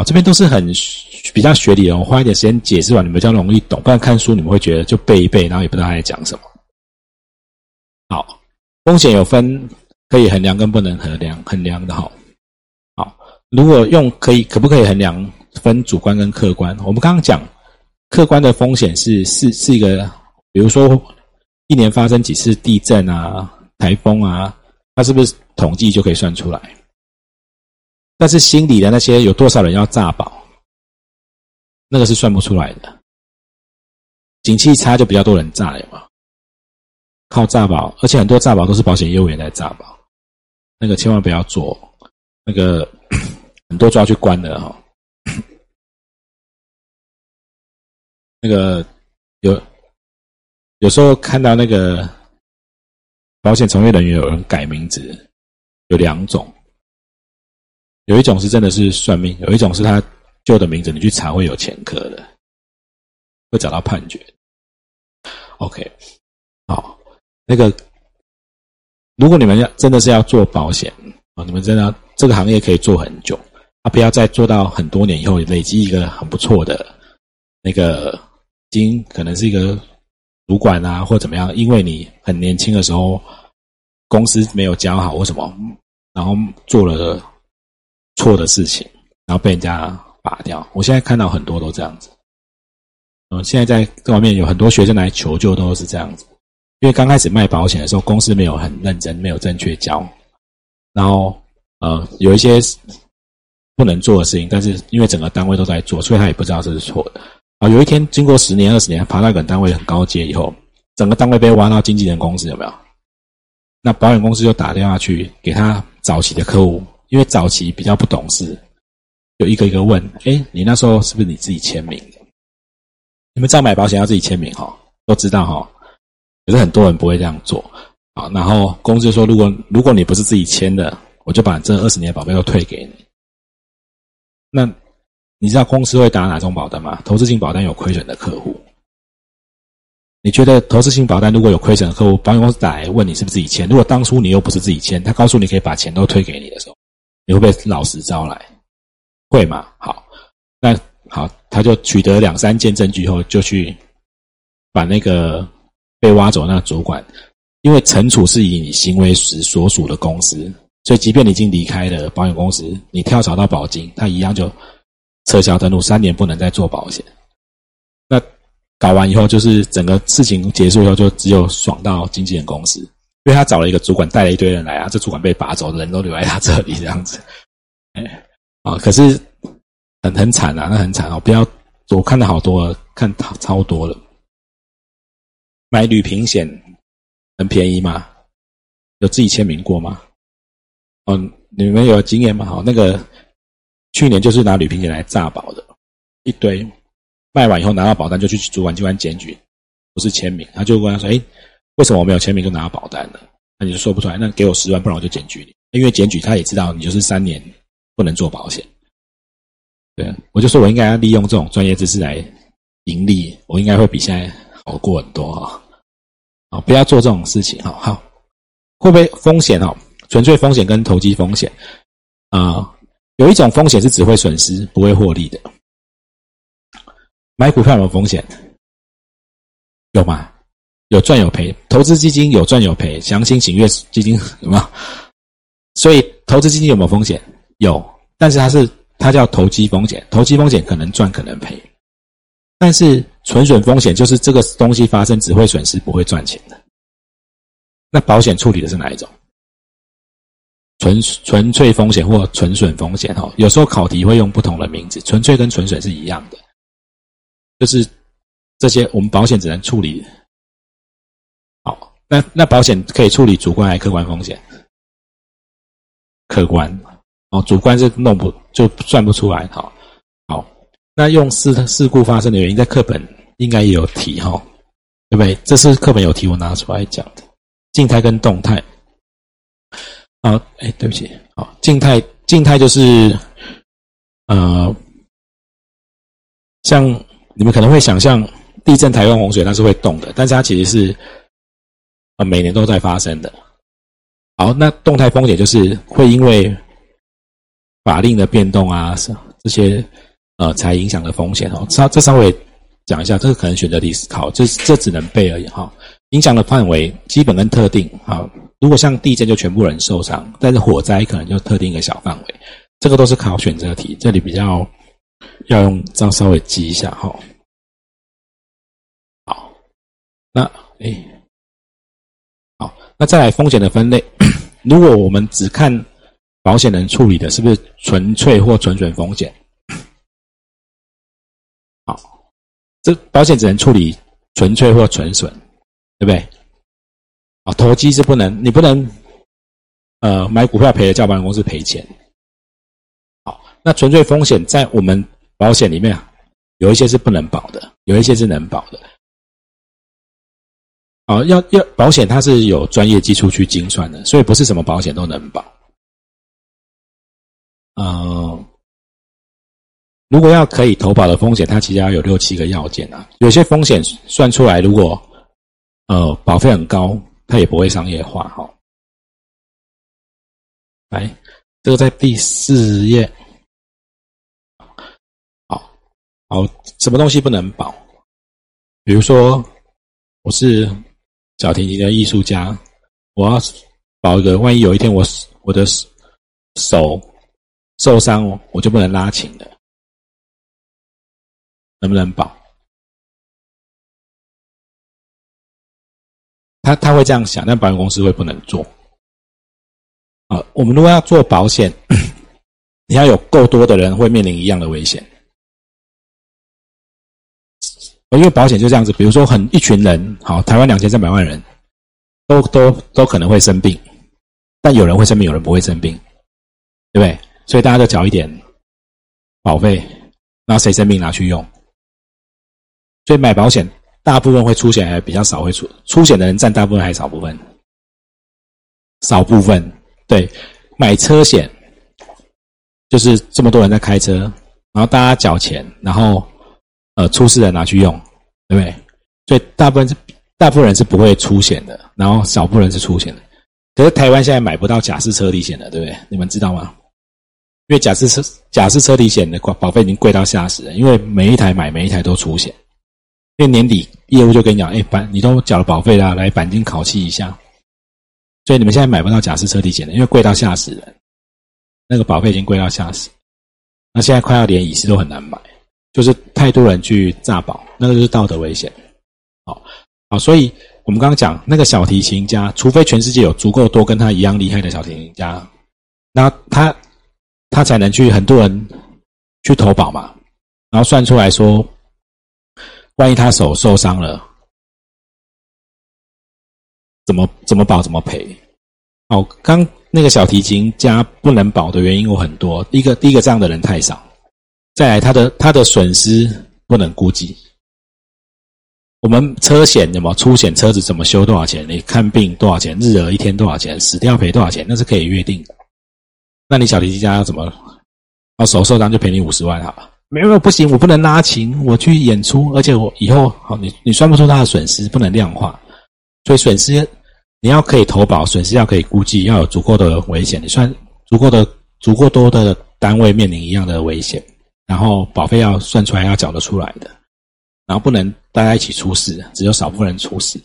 啊，这边都是很比较学理的，我花一点时间解释完，你们比较容易懂。不然看书你们会觉得就背一背，然后也不知道他在讲什么。好，风险有分可以衡量跟不能衡量衡量的哈。好，如果用可以可不可以衡量，分主观跟客观。我们刚刚讲客观的风险是是是一个，比如说一年发生几次地震啊、台风啊，它是不是统计就可以算出来？但是心里的那些有多少人要诈保，那个是算不出来的。景气差就比较多人诈了嘛，靠诈保，而且很多诈保都是保险业务员在诈保，那个千万不要做，那个 很多抓去关的哈。那个有有时候看到那个保险从业人员有人改名字，有两种。有一种是真的是算命，有一种是他旧的名字，你去查会有前科的，会找到判决。OK，好，那个如果你们要真的是要做保险啊，你们真的这个行业可以做很久，啊，不要再做到很多年以后累积一个很不错的那个经，可能是一个主管啊，或怎么样，因为你很年轻的时候公司没有教好或什么，然后做了。错的事情，然后被人家拔掉。我现在看到很多都这样子。嗯，现在在这方面有很多学生来求救，都是这样子。因为刚开始卖保险的时候，公司没有很认真，没有正确教，然后呃有一些不能做的事情，但是因为整个单位都在做，所以他也不知道这是错的。啊，有一天经过十年、二十年，爬到一个单位很高阶以后，整个单位被挖到经纪人公司，有没有？那保险公司就打电话去给他早期的客户。因为早期比较不懂事，有一个一个问：哎，你那时候是不是你自己签名的？你们知道买保险要自己签名哈，都知道哈。可是很多人不会这样做啊。然后公司说：如果如果你不是自己签的，我就把这二十年的保费都退给你。那你知道公司会打哪种保单吗？投资性保单有亏损的客户。你觉得投资性保单如果有亏损的客户，保险公司打来问你是不是自己签？如果当初你又不是自己签，他告诉你可以把钱都退给你的时候。你会不会老实招来？会嘛？好，那好，他就取得两三件证据后，就去把那个被挖走那主管，因为惩处是以你行为时所属的公司，所以即便你已经离开了保险公司，你跳槽到保金，他一样就撤销登录，三年不能再做保险。那搞完以后，就是整个事情结束以后，就只有爽到经纪人公司。因为他找了一个主管，带了一堆人来啊，这主管被拔走，人都留在他这里这样子，哎，啊，可是很很惨啊，那很惨啊！不要，我看到好多，看超超多了。买旅平险很便宜吗？有自己签名过吗？哦，你们有经验吗？好，那个去年就是拿旅平险来诈保的，一堆卖完以后拿到保单就去主管机关检举，不是签名，他就问他说：“哎。”为什么我没有签名就拿到保单呢？那你就说不出来。那给我十万，不然我就检举你。因为检举他也知道你就是三年不能做保险。对，我就说我应该要利用这种专业知识来盈利，我应该会比现在好过很多哈。啊，不要做这种事情哈。好，会不会风险哦？纯粹风险跟投机风险啊，有一种风险是只会损失不会获利的。买股票有风险，有吗？有赚有赔，投资基金有赚有赔，详情请阅基金有没有？所以投资基金有没有风险？有，但是它是它叫投机风险，投机风险可能赚可能赔。但是纯损风险就是这个东西发生只会损失不会赚钱的。那保险处理的是哪一种？纯纯粹风险或纯损风险？哈，有时候考题会用不同的名字，纯粹跟纯损是一样的，就是这些我们保险只能处理。那那保险可以处理主观还是客观风险？客观哦，主观是弄不就算不出来。好，好，那用事事故发生的原因，在课本应该也有提哈，对不对？这是课本有提，我拿出来讲的。静态跟动态。好，哎，对不起，好，静态静态就是呃，像你们可能会想象地震、台风、洪水，它是会动的，但是它其实是。每年都在发生的。好，那动态风险就是会因为法令的变动啊，是这些呃才影响的风险哦。这这稍微讲一下，这个可能选择题考，这这只能背而已哈。影响的范围基本跟特定哈。如果像地震就全部人受伤，但是火灾可能就特定一个小范围，这个都是考选择题，这里比较要用这样稍微记一下哈。好，那哎，那再来风险的分类，如果我们只看保险人处理的是不是纯粹或纯损风险，好，这保险只能处理纯粹或纯损，对不对？啊，投机是不能，你不能，呃，买股票赔了叫保险公司赔钱。好，那纯粹风险在我们保险里面，有一些是不能保的，有一些是能保的。哦，要要保险它是有专业技术去精算的，所以不是什么保险都能保。嗯，如果要可以投保的风险，它其实要有六七个要件啊。有些风险算出来，如果呃保费很高。它也不会商业化，哈。来，这个在第四页。好，好，什么东西不能保？比如说，我是小提琴的艺术家，我要保一个，万一有一天我我的手受伤，我就不能拉琴了，能不能保？他他会这样想，但保险公司会不能做。啊，我们如果要做保险，你要有够多的人会面临一样的危险。因为保险就这样子，比如说很一群人，好，台湾两千三百万人，都都都可能会生病，但有人会生病，有人不会生病，对不对？所以大家都缴一点保费，那谁生病拿去用？所以买保险。大部分会出险，还比较少会出出险的人占大部分还是少部分，少部分对买车险，就是这么多人在开车，然后大家缴钱，然后呃出事的拿去用，对不对？所以大部分是大部分人是不会出险的，然后少部分人是出险的。可是台湾现在买不到假释车体险了，对不对？你们知道吗？因为假释车假释车体险的保费已经贵到吓死人，因为每一台买每一台都出险。因为年底业务就跟你讲，哎，板你都缴了保费啦，来钣金烤漆一下。所以你们现在买不到假释车体险的，因为贵到吓死人，那个保费已经贵到吓死。那现在快要连乙式都很难买，就是太多人去诈保，那个就是道德危险。好，好，所以我们刚刚讲那个小提琴家，除非全世界有足够多跟他一样厉害的小提琴家，那他他才能去很多人去投保嘛，然后算出来说。万一他手受伤了，怎么怎么保怎么赔？哦，刚那个小提琴家不能保的原因有很多。第一个，第一个这样的人太少；再来，他的他的损失不能估计。我们车险怎么出险？车子怎么修？多少钱？你看病多少钱？日额一天多少钱？死掉赔多少钱？那是可以约定的。那你小提琴家要怎么？哦，手受伤就赔你五十万好了。没有不行，我不能拉琴，我去演出，而且我以后好，你你算不出他的损失，不能量化，所以损失你要可以投保，损失要可以估计，要有足够的危险，你算足够的足够多的单位面临一样的危险，然后保费要算出来要缴得出来的，然后不能大家一起出事，只有少部分人出事，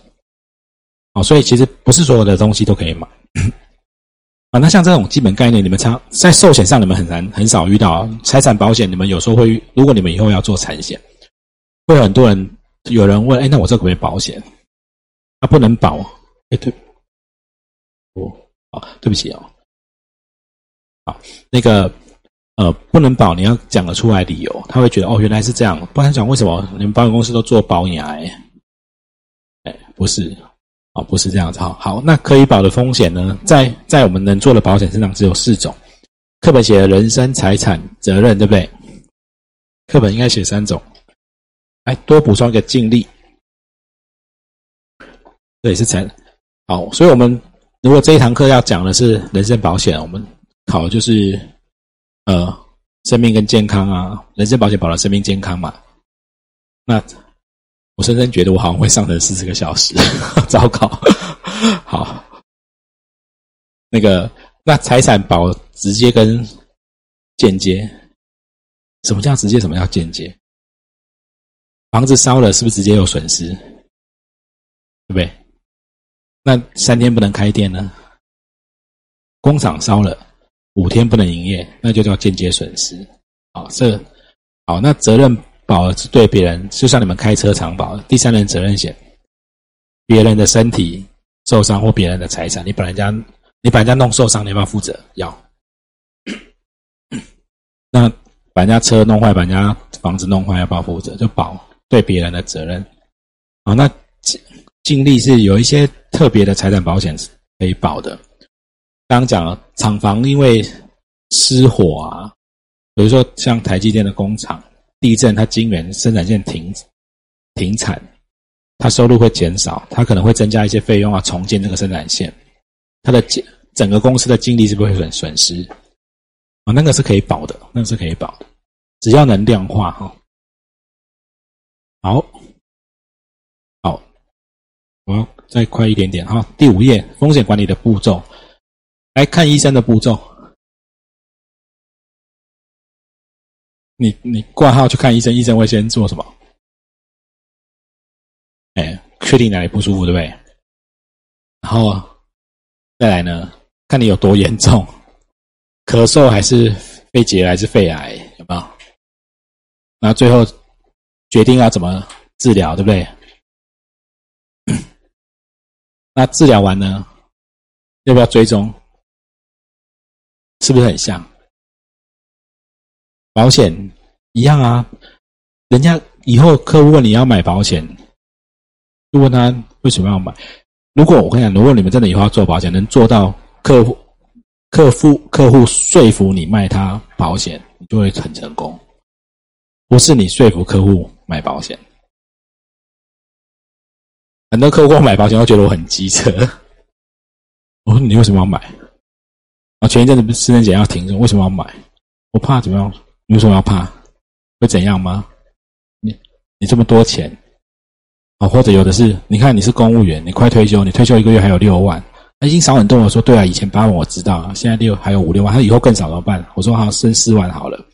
哦，所以其实不是所有的东西都可以买。啊，那像这种基本概念，你们常在寿险上，你们很难很少遇到。财产保险，你们有时候会，如果你们以后要做产险，会很多人有人问：哎，那我这可不可以保险？啊，不能保。哎，对，哦，啊，对不起哦。好，那个呃，不能保，你要讲得出来理由，他会觉得哦，原来是这样。不然讲为什么你们保险公司都做保牙？哎，不是。哦，不是这样子哈。好，那可以保的风险呢，在在我们能做的保险身上只有四种。课本写人身财产责任，对不对？课本应该写三种。来，多补充一个尽力，对是财。好，所以我们如果这一堂课要讲的是人身保险，我们考的就是呃生命跟健康啊，人身保险保了生命健康嘛。那我深深觉得我好像会上成四十个小时，糟糕。好，那个那财产保直接跟间接。什么叫直接？什么叫间接？房子烧了，是不是直接有损失？对不对？那三天不能开店呢？工厂烧了，五天不能营业，那就叫间接损失。好，这好，那责任保是对别人，就像你们开车常保第三人责任险，别人的身体受伤或别人的财产，你把人家你把人家弄受伤，你要不要负责？要。那把人家车弄坏，把人家房子弄坏，要不要负责？就保对别人的责任。好，那尽尽力是有一些特别的财产保险是可以保的。刚刚讲了，厂房因为失火啊，比如说像台积电的工厂地震，它晶圆生产线停停产，它收入会减少，它可能会增加一些费用啊，重建这个生产线，它的整个公司的精力是不是会损损失？啊，那个是可以保的，那个是可以保的，只要能量化哈。好，好，我要再快一点点哈。第五页，风险管理的步骤。来看医生的步骤，你你挂号去看医生，医生会先做什么？哎，确定哪里不舒服，对不对？然后再来呢，看你有多严重，咳嗽还是肺结还是肺癌，有没有？然后最后决定要怎么治疗，对不对？那治疗完呢，要不要追踪？是不是很像？保险一样啊，人家以后客户问你要买保险，就问他为什么要买。如果我跟你讲，如果你们真的以后要做保险，能做到客户、客户、客户说服你卖他保险，你就会很成功。不是你说服客户买保险，很多客户买保险都觉得我很机车。我 说你为什么要买？啊，前一阵子不是私人险要停，为什么要买？我怕怎么样？你为什么要怕？会怎样吗？你你这么多钱，啊，或者有的是，你看你是公务员，你快退休，你退休一个月还有六万，那已经少很多。我说对啊，以前八万我知道，现在六还有五六万，他以后更少怎么办？我说好，升四万好了。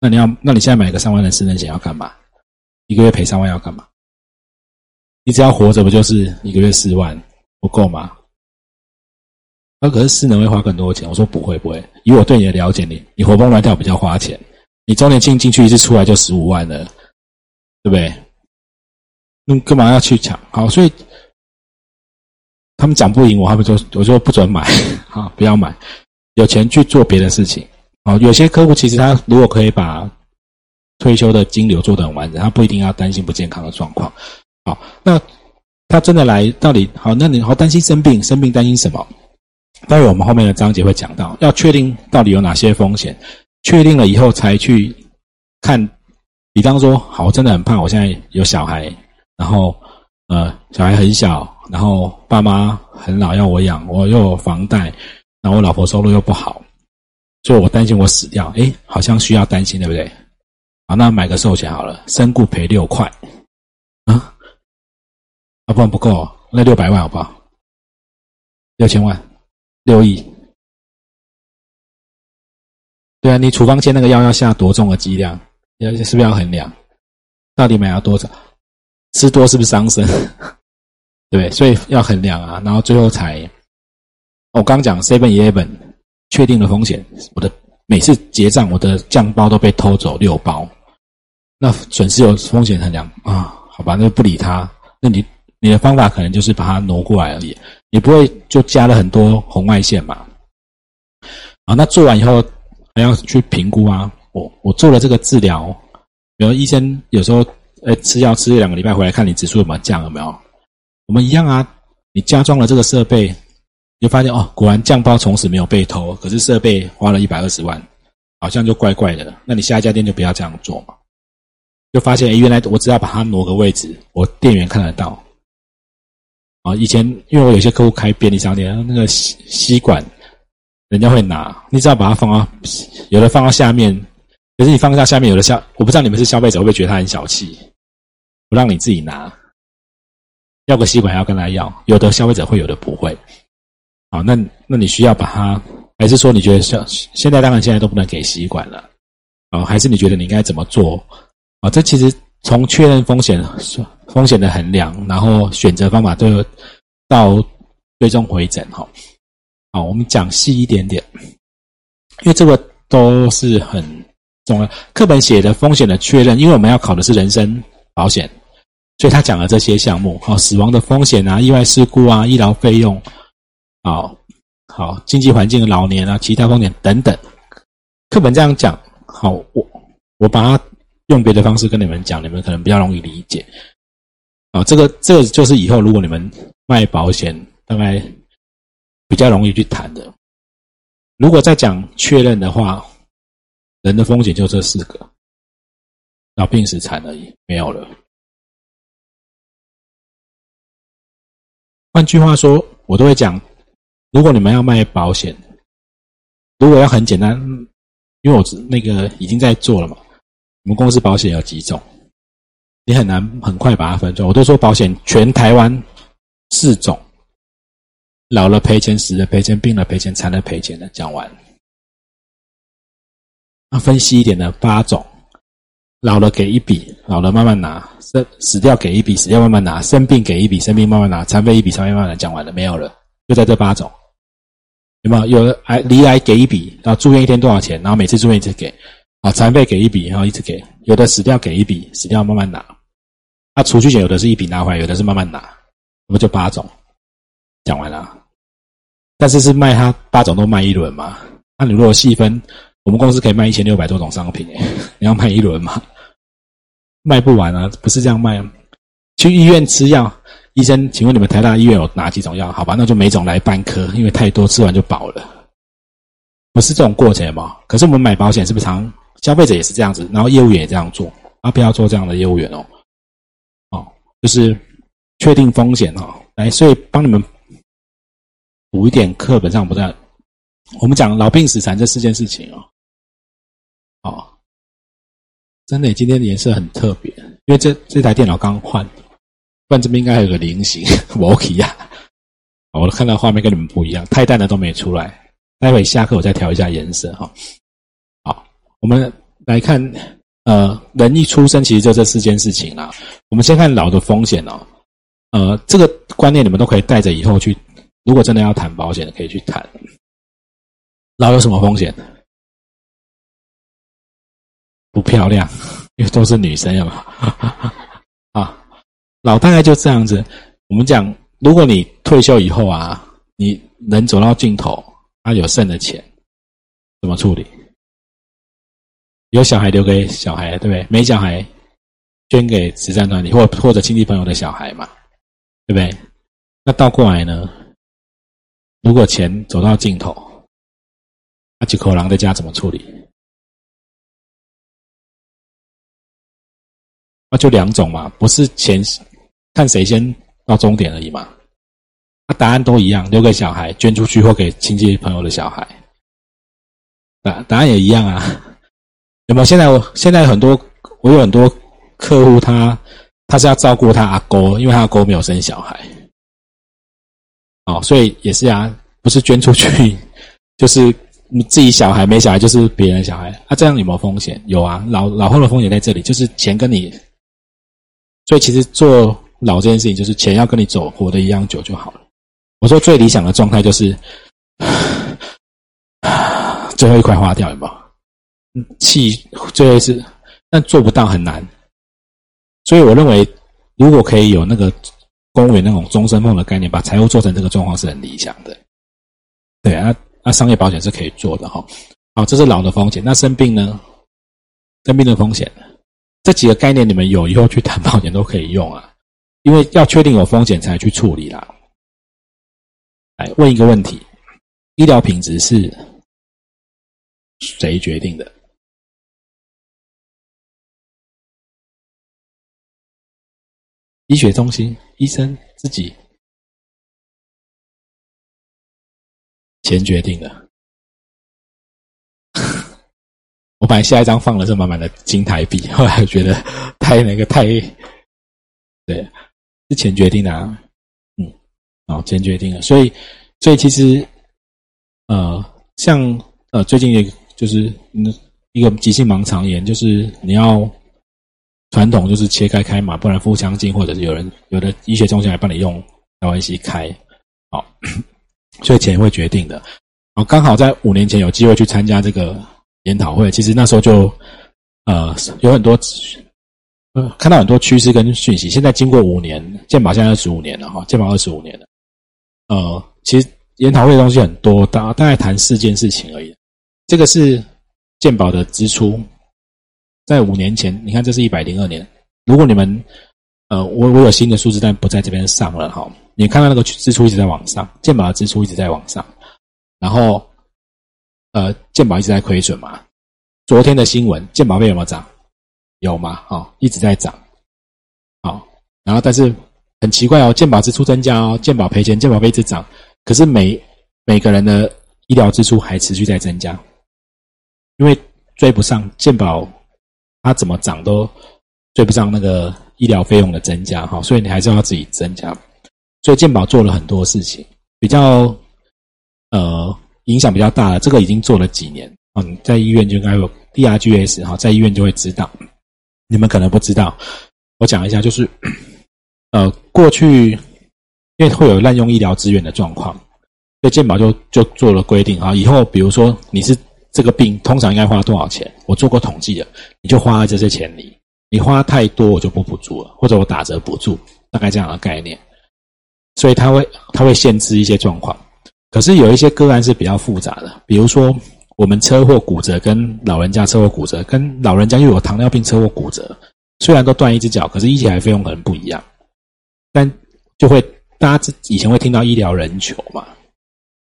那你要，那你现在买个三万的私人险要干嘛？一个月赔三万要干嘛？你只要活着不就是一个月四万不够吗？那可是私人会花更多钱。我说不会不会，以我对你的了解，你你活蹦乱跳比较花钱。你周年庆进去一次出来就十五万了，对不对？那干嘛要去抢？好，所以他们讲不赢我，他们就我就不准买，啊，不要买。有钱去做别的事情。好，有些客户其实他如果可以把退休的金流做得很完整，他不一定要担心不健康的状况。好，那他真的来到底好？那你好担心生病，生病担心什么？待会我们后面的章节会讲到，要确定到底有哪些风险，确定了以后才去看。比方说，好，我真的很怕，我现在有小孩，然后呃，小孩很小，然后爸妈很老要我养，我又有房贷，然后我老婆收入又不好，所以我担心我死掉。哎，好像需要担心，对不对？好，那买个寿险好了，身故赔六块啊，啊，不然不够，那六百万好不好？六千万。六亿，对啊，你处方签那个药要下多重的剂量？要是不是要衡量？到底买要多少？吃多是不是伤身？对，所以要衡量啊。然后最后才，我刚讲 seven eleven 确定了风险，我的每次结账我的酱包都被偷走六包，那损失有风险衡量啊？好吧，那不理他。那你你的方法可能就是把它挪过来而已。你不会就加了很多红外线嘛？啊，那做完以后还要去评估啊。我我做了这个治疗，比如医生有时候呃吃药吃一两个礼拜回来看你指数有没有降有没有？我们一样啊。你加装了这个设备，就发现哦，果然降包从此没有被偷，可是设备花了一百二十万，好像就怪怪的。那你下一家店就不要这样做嘛。就发现，原来我只要把它挪个位置，我店员看得到。啊，以前因为我有些客户开便利商店，那个吸吸管，人家会拿，你只要把它放到，有的放到下面，可是你放到下面，有的消，我不知道你们是消费者会不会觉得他很小气，不让你自己拿，要个吸管还要跟他要，有的消费者会，有的不会。好，那那你需要把它还是说你觉得像现在当然现在都不能给吸管了啊？还是你觉得你应该怎么做啊？这其实从确认风险风险的衡量，然后选择方法都有到最终回诊哈。好，我们讲细一点点，因为这个都是很重要。课本写的风险的确认，因为我们要考的是人身保险，所以他讲了这些项目，好，死亡的风险啊，意外事故啊，医疗费用，好，好，经济环境、老年啊，其他风险等等。课本这样讲，好，我我把它用别的方式跟你们讲，你们可能比较容易理解。啊，这个这就是以后如果你们卖保险，大概。比较容易去谈的。如果再讲确认的话，人的风险就这四个：老病死残而已，没有了。换句话说，我都会讲：如果你们要卖保险，如果要很简单，因为我那个已经在做了嘛。我们公司保险有几种，你很难很快把它分出来。我都说保险全台湾四种。老了赔钱，死了赔钱，病了赔钱，残了赔钱的讲完。那分析一点的八种：老了给一笔，老了慢慢拿；生死掉给一笔，死掉慢慢拿；生病给一笔，生病慢慢拿；残废一笔，残废慢慢拿。讲完了，没有了，就在这八种。有没有？有的癌离癌给一笔，然后住院一天多少钱？然后每次住院一次给。啊，残废给一笔，然后一直给。有的死掉给一笔，死掉慢慢拿。那储蓄险有的是一笔拿回来，有的是慢慢拿。我们就八种讲完了。但是是卖它八种都卖一轮嘛？那你如果细分，我们公司可以卖一千六百多种商品，你要卖一轮嘛？卖不完啊！不是这样卖。去医院吃药，医生，请问你们台大医院有哪几种药？好吧，那就每种来半颗，因为太多吃完就饱了。不是这种过程嘛？可是我们买保险是不是常消费者也是这样子？然后业务员也这样做，啊，不要做这样的业务员哦。哦，就是确定风险哦，来，所以帮你们。补一点课本上不在，我们讲老病死残这四件事情哦，哦，真的，今天的颜色很特别，因为这这台电脑刚换，不然这边应该还有个菱形，我 OK 呀，我看到画面跟你们不一样，太淡的都没出来，待会下课我再调一下颜色哈。我们来看，呃，人一出生其实就这四件事情啦。我们先看老的风险哦，呃，这个观念你们都可以带着以后去。如果真的要谈保险，可以去谈。老有什么风险？不漂亮，因为都是女生，有吗？啊，老大概就这样子。我们讲，如果你退休以后啊，你能走到尽头，啊，有剩的钱，怎么处理？有小孩留给小孩，对不对？没小孩，捐给慈善团体，或或者亲戚朋友的小孩嘛，对不对？那倒过来呢？如果钱走到尽头，那几口狼的家怎么处理？那就两种嘛，不是钱看谁先到终点而已嘛。那答案都一样，留给小孩，捐出去或给亲戚朋友的小孩。答答案也一样啊。有没有？现在我现在很多我有很多客户，他他是要照顾他阿哥，因为他阿哥没有生小孩。哦，所以也是啊，不是捐出去，就是你自己小孩没小孩，就是别人小孩。啊，这样有没有风险？有啊，老老后的风险在这里，就是钱跟你。所以其实做老这件事情，就是钱要跟你走，活得一样久就好了。我说最理想的状态就是，最后一块花掉，有没有？气最后一次，但做不到很难。所以我认为，如果可以有那个。公务员那种终身梦的概念，把财务做成这个状况是很理想的。对啊，那商业保险是可以做的哈。好，这是老的风险。那生病呢？生病的风险，这几个概念你们有以后去谈保险都可以用啊。因为要确定有风险才去处理啦。来问一个问题：医疗品质是谁决定的？医学中心。医生自己钱决定的。我本来下一张放的是满满的金台币，后来觉得太那个太，对，是钱决定的啊。嗯，哦，钱决定了，所以，所以其实，呃，像呃最近也就是一个急性盲肠炎，就是你要传统就是切开开嘛，不然腹腔镜或者是有人有的医学中心来帮你用 LAC 开，好，所以钱会决定的。我刚好在五年前有机会去参加这个研讨会，其实那时候就呃有很多呃看到很多趋势跟讯息。现在经过五年，健保现在二十五年了哈，健保二十五年了。呃，其实研讨会的东西很多，大大概谈四件事情而已。这个是健保的支出，在五年前，你看这是一百零二年。如果你们呃，我我有新的数字，但不在这边上了哈。你看到那个支出一直在往上，健保的支出一直在往上。然后，呃，健保一直在亏损嘛？昨天的新闻，健保费有没有涨？有吗？哦，一直在涨。好，然后但是很奇怪哦，健保支出增加哦，健保赔钱，健保费一直涨，可是每每个人的医疗支出还持续在增加，因为追不上健保，它怎么涨都追不上那个医疗费用的增加哈，所以你还是要自己增加。所以健保做了很多事情，比较。呃，影响比较大的这个已经做了几年嗯，在医院就应该有 DRGs 哈，在医院就会知道。你们可能不知道，我讲一下，就是呃，过去因为会有滥用医疗资源的状况，所以健保就就做了规定啊，以后比如说你是这个病，通常应该花多少钱？我做过统计的，你就花在这些钱里，你花太多我就不补助了，或者我打折补助，大概这样的概念。所以他会他会限制一些状况。可是有一些个案是比较复杂的，比如说我们车祸骨折，跟老人家车祸骨折，跟老人家又有糖尿病车祸骨折，虽然都断一只脚，可是医起来费用可能不一样。但就会大家以前会听到医疗人球嘛，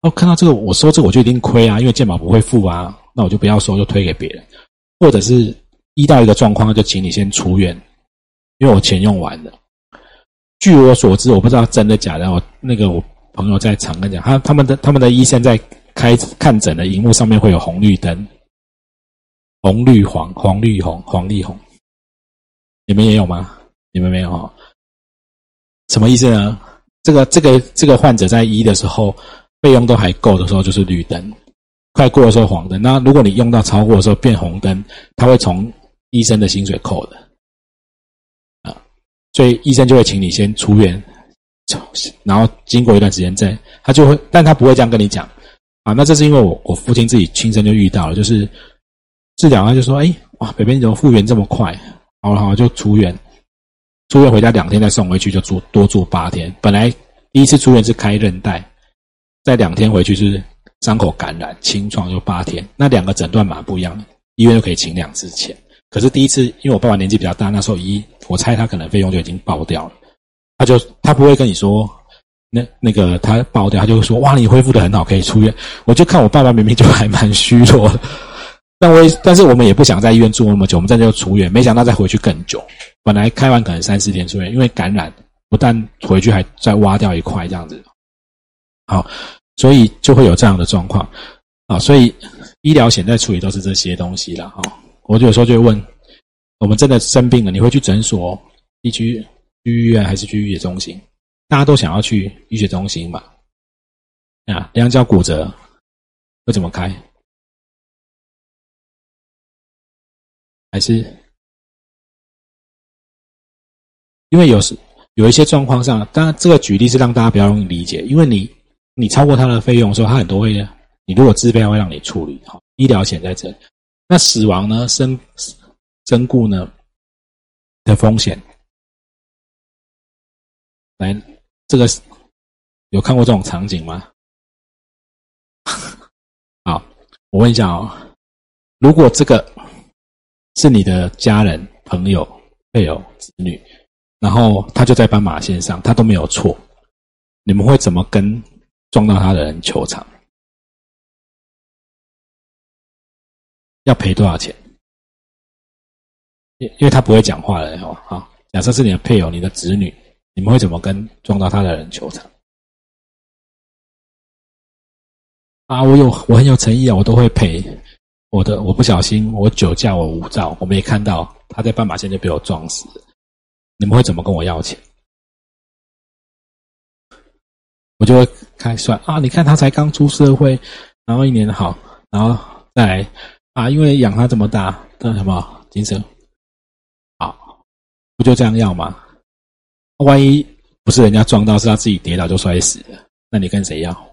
哦，看到这个我收这我就一定亏啊，因为健保不会付啊，那我就不要收，就推给别人，或者是医到一个状况就请你先出院，因为我钱用完了。据我所知，我不知道真的假的，我那个我。朋友在场跟讲，他他们的他们的医生在开看诊的荧幕上面会有红绿灯，红绿黄黄绿红黄绿红，你们也有吗？你们没有？什么意思呢？这个这个这个患者在医的时候费用都还够的时候就是绿灯，快过的时候黄灯。那如果你用到超过的时候变红灯，他会从医生的薪水扣的啊，所以医生就会请你先出院。然后经过一段时间，再他就会，但他不会这样跟你讲啊。那这是因为我我父亲自己亲身就遇到了，就是治疗他就说：“哎，哇，北边怎么复原这么快？”好了好，就出院，出院回家两天再送回去，就住多住八天。本来第一次出院是开韧带，再两天回去是伤口感染清创，就八天。那两个诊断码不一样，医院就可以请两次钱。可是第一次，因为我爸爸年纪比较大，那时候医我猜他可能费用就已经爆掉了。他就他不会跟你说，那那个他爆掉，他就说哇，你恢复的很好，可以出院。我就看我爸爸明明就还蛮虚弱，但我但是我们也不想在医院住那么久，我们在这就出院，没想到再回去更久。本来开完可能三四天出院，因为感染，不但回去还再挖掉一块这样子。好，所以就会有这样的状况啊。所以医疗险在处理都是这些东西了哈。我有时候就会问，我们真的生病了，你会去诊所地区？去医院还是去医学中心？大家都想要去医学中心嘛？啊，两脚骨折会怎么开？还是因为有时有一些状况上，当然这个举例是让大家比较容易理解。因为你你超过他的费用的时候，他很多会，你如果自费会让你处理。好，医疗险在这里，那死亡呢？身身故呢的风险？来，这个有看过这种场景吗？好，我问一下哦，如果这个是你的家人、朋友、配偶、子女，然后他就在斑马线上，他都没有错，你们会怎么跟撞到他的人求偿？要赔多少钱？因因为他不会讲话了哦。好，假设是你的配偶、你的子女。你们会怎么跟撞到他的人求偿？啊，我有我很有诚意啊，我都会赔。我的我不小心，我酒驾，我无照，我没看到他在斑马线就被我撞死。你们会怎么跟我要钱？我就会开算啊，你看他才刚出社会，然后一年好，然后再来啊，因为养他这么大，那什么精神好，不就这样要吗？万一不是人家撞到，是他自己跌倒就摔死了，那你跟谁要？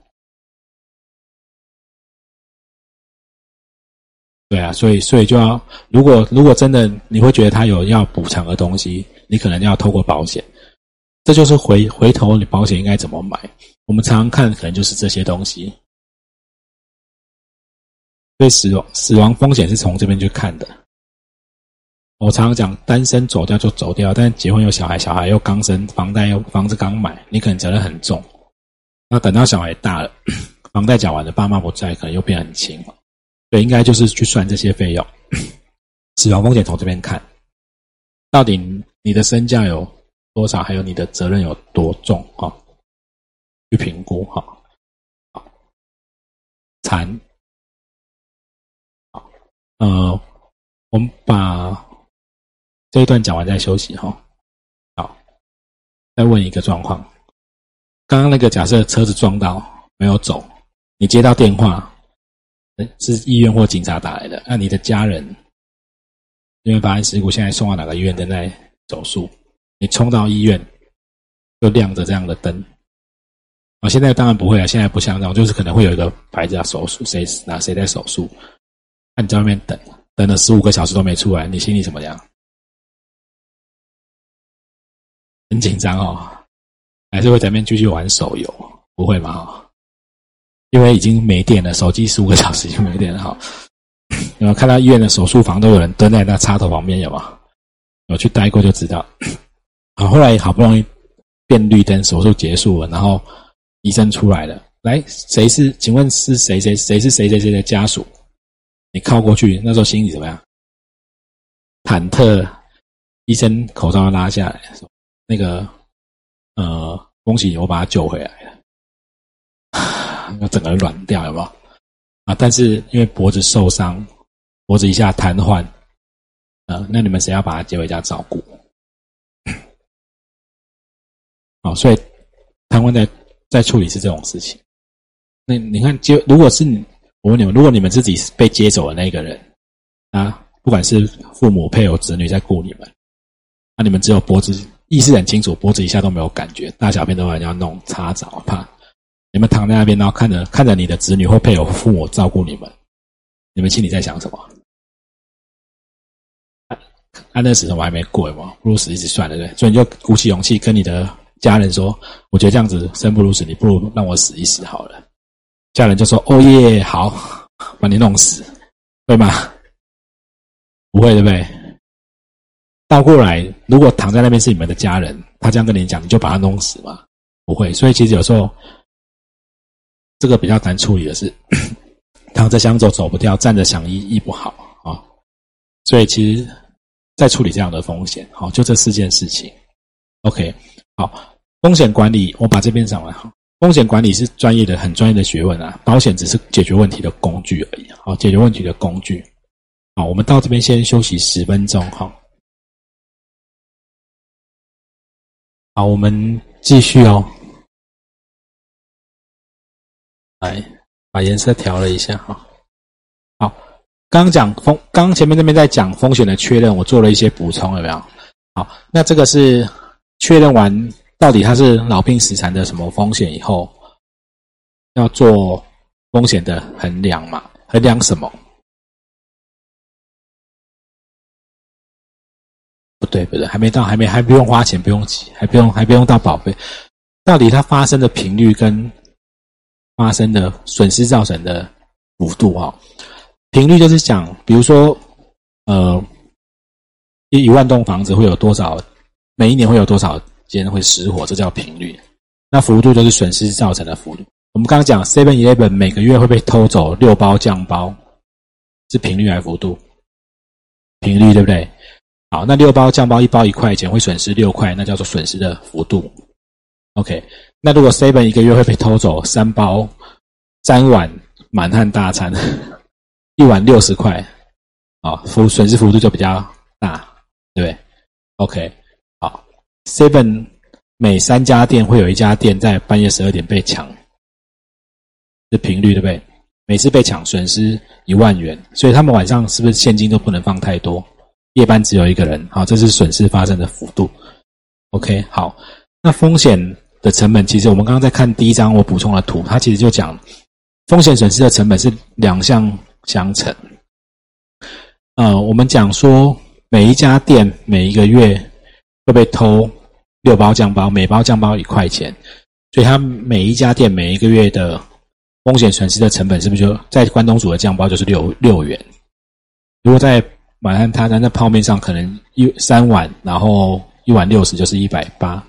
对啊，所以所以就要，如果如果真的你会觉得他有要补偿的东西，你可能要透过保险。这就是回回头你保险应该怎么买？我们常常看可能就是这些东西。所以死亡死亡风险是从这边去看的。我常常讲，单身走掉就走掉，但结婚有小孩，小孩又刚生，房贷又房子刚买，你可能责任很重。那等到小孩大了，房贷缴完了，爸妈不在，可能又变很轻。对，应该就是去算这些费用，死亡风险从这边看，到底你的身价有多少，还有你的责任有多重啊？评估哈。残，好，呃，我们把这一段讲完再休息哈。好，再问一个状况，刚刚那个假设车子撞到没有走，你接到电话。是医院或警察打来的。那你的家人因为发生事故，现在送到哪个医院正在手术？你冲到医院就亮着这样的灯啊！现在当然不会啊，现在不像那种，就是可能会有一个牌子啊，手术谁哪谁在手术？那你在外面等等了十五个小时都没出来，你心里怎么样？很紧张哦，还是会在那边继续玩手游？不会吗？因为已经没电了，手机十五个小时就没电了。哈，有没有看到医院的手术房都有人蹲在那插头旁边？有吗？有去待过就知道。好，后来好不容易变绿灯，手术结束了，然后医生出来了。来，谁是？请问是谁？谁谁是谁谁谁的家属？你靠过去，那时候心里怎么样？忐忑。医生口罩拉下来，说那个呃，恭喜你，我把他救回来了。要整个人软掉，有没有？啊！但是因为脖子受伤，脖子一下瘫痪，啊，那你们谁要把他接回家照顾？好，所以瘫痪在在处理是这种事情。那你看，接如果是你，我问你们，如果你们自己被接走的那个人啊，不管是父母、配偶、子女在顾你们，那你们只有脖子意识很清楚，脖子一下都没有感觉，大小便都还要弄擦澡，怕。你们躺在那边，然后看着看着你的子女或配偶、父母照顾你们，你们心里在想什么？安乐死什么还没过嘛，不如死一直算了，对所以你就鼓起勇气跟你的家人说：“我觉得这样子生不如死，你不如让我死一死好了。”家人就说：“哦耶，好，把你弄死，对吗？不会，对不对？倒过来，如果躺在那边是你们的家人，他这样跟你讲，你就把他弄死吗？不会。所以其实有时候。这个比较难处理的是，躺着想走走不掉，站着想医医不好啊，所以其实，在处理这样的风险，好，就这四件事情。OK，好，风险管理，我把这边讲完哈。风险管理是专业的、很专业的学问啊，保险只是解决问题的工具而已，好，解决问题的工具。好，我们到这边先休息十分钟哈。好，我们继续哦。来，把颜色调了一下哈。好，刚刚讲风，刚刚前面那边在讲风险的确认，我做了一些补充，有没有？好，那这个是确认完到底它是老病死残的什么风险以后，要做风险的衡量嘛？衡量什么？不对，不对，还没到，还没，还不用花钱，不用急，还不用，还不用到保费。到底它发生的频率跟？发生的损失造成的幅度哈，频率就是讲，比如说，呃，一一万栋房子会有多少，每一年会有多少间会失火，这叫频率。那幅度就是损失造成的幅度。我们刚刚讲 Seven Eleven 每个月会被偷走六包酱包，是频率还是幅度？频率对不对？好，那六包酱包一包一块钱会损失六块，那叫做损失的幅度。OK。那如果 seven 一个月会被偷走三包三碗满汉大餐，一碗六十块，啊，幅损失幅度就比较大，对不对？OK，，seven 每三家店会有一家店在半夜十二点被抢，这频率对不对？每次被抢损失一万元，所以他们晚上是不是现金都不能放太多？夜班只有一个人，好，这是损失发生的幅度。OK，好，那风险的成本，其实我们刚刚在看第一章，我补充了图，它其实就讲风险损失的成本是两项相乘。呃，我们讲说每一家店每一个月会被偷六包酱包，每包酱包一块钱，所以他每一家店每一个月的风险损失的成本是不是就在关东煮的酱包就是六六元？如果在满汉他在那泡面上可能一三碗，然后一碗六十就是一百八，